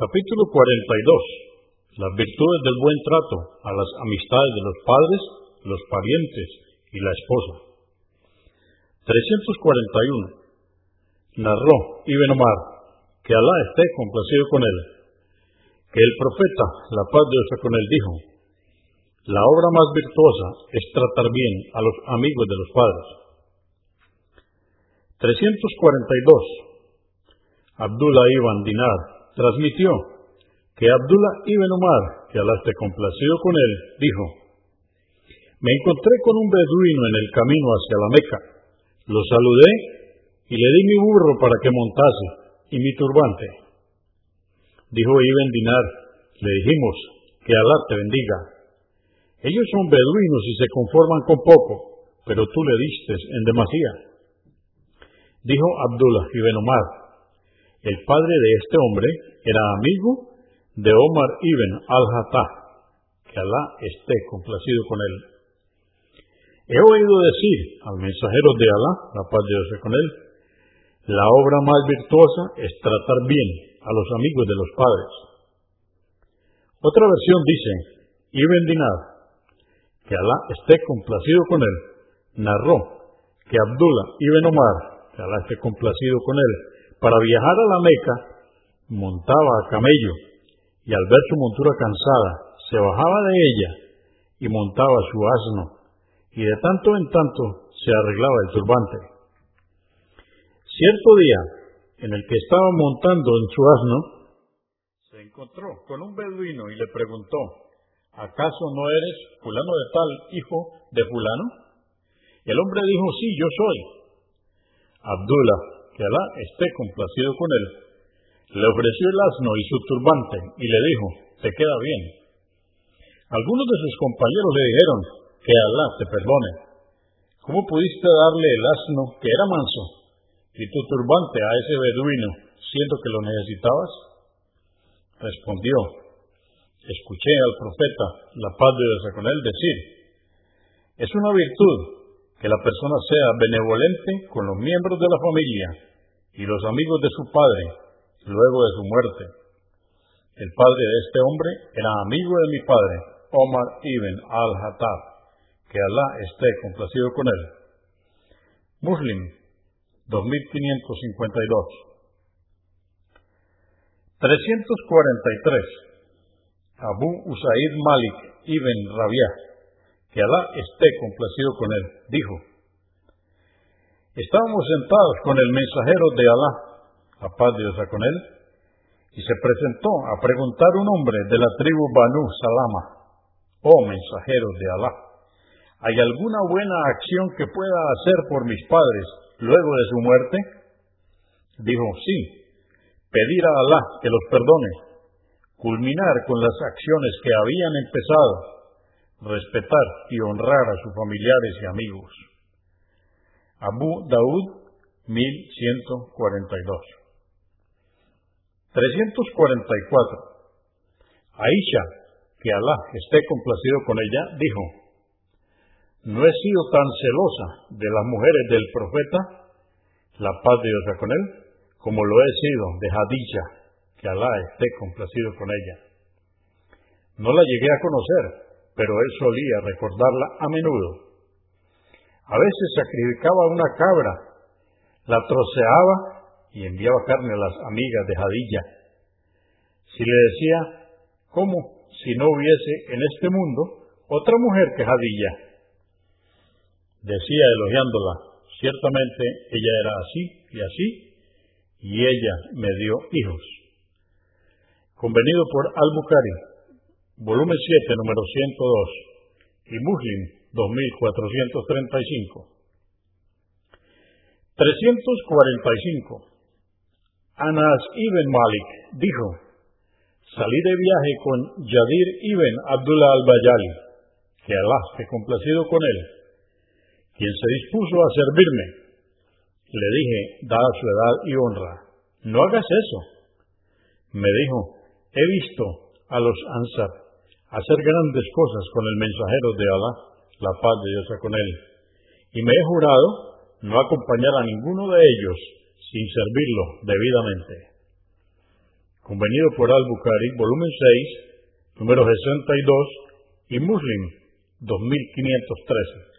Capítulo 42. Las virtudes del buen trato a las amistades de los padres, los parientes y la esposa. 341. Narró Ibn Omar, que Alá esté complacido con él, que el profeta, la paz de Dios con él, dijo, la obra más virtuosa es tratar bien a los amigos de los padres. 342. Abdullah ibn Dinar transmitió que Abdullah ibn Umar, que Alá esté complacido con él, dijo, me encontré con un beduino en el camino hacia la Meca. Lo saludé y le di mi burro para que montase y mi turbante. Dijo Ibn Dinar, le dijimos, que Alá te bendiga. Ellos son beduinos y se conforman con poco, pero tú le diste en demasía. Dijo Abdullah ibn Umar, el padre de este hombre era amigo de Omar ibn al-Hattah, que Alá esté complacido con él. He oído decir al mensajero de Alá, la paz de Dios con él, la obra más virtuosa es tratar bien a los amigos de los padres. Otra versión dice, Ibn Dinar, que Alá esté complacido con él, narró que Abdullah ibn Omar, que Alá esté complacido con él, para viajar a la Meca, montaba a camello y al ver su montura cansada, se bajaba de ella y montaba su asno, y de tanto en tanto se arreglaba el turbante. Cierto día, en el que estaba montando en su asno, se encontró con un beduino y le preguntó, ¿acaso no eres fulano de tal, hijo de fulano? El hombre dijo, sí, yo soy. Abdullah, que Alá esté complacido con él, le ofreció el asno y su turbante y le dijo, te queda bien. Algunos de sus compañeros le dijeron, que Alá te perdone. ¿Cómo pudiste darle el asno que era manso y tu turbante a ese beduino, siendo que lo necesitabas? Respondió, escuché al profeta, la paz de Dios con él, decir, es una virtud que la persona sea benevolente con los miembros de la familia y los amigos de su padre luego de su muerte. El padre de este hombre era amigo de mi padre, Omar ibn al-Hattab, que Alá esté complacido con él. Muslim 2552 343 Abu Usaid Malik ibn Rabiah, que Alá esté complacido con él, dijo, Estábamos sentados con el mensajero de Alá, la paz de Dios con él, y se presentó a preguntar un hombre de la tribu Banu Salama, oh mensajero de Alá, ¿hay alguna buena acción que pueda hacer por mis padres luego de su muerte? Dijo, sí, pedir a Alá que los perdone, culminar con las acciones que habían empezado, respetar y honrar a sus familiares y amigos. Abu Daud 1142 344 Aisha, que Alá esté complacido con ella, dijo, no he sido tan celosa de las mujeres del profeta, la paz de Dios con él, como lo he sido de Hadija, que Alá esté complacido con ella. No la llegué a conocer, pero él solía recordarla a menudo. A veces sacrificaba una cabra, la troceaba y enviaba carne a las amigas de Hadilla. Si le decía, ¿cómo si no hubiese en este mundo otra mujer que Hadilla? Decía elogiándola, ciertamente ella era así y así, y ella me dio hijos. Convenido por Al-Bukhari, volumen 7, número 102, y Muslim, 2435. 345. Anas ibn Malik dijo, salí de viaje con Yadir ibn Abdullah al-Bayali, que Alá esté complacido con él, quien se dispuso a servirme. Le dije, dada su edad y honra, no hagas eso. Me dijo, he visto a los Ansar hacer grandes cosas con el mensajero de Alá, la paz de Dios con él, y me he jurado no acompañar a ninguno de ellos sin servirlo debidamente. convenido por Al-Bukhari, volumen 6, número 62, y Muslim, 2513.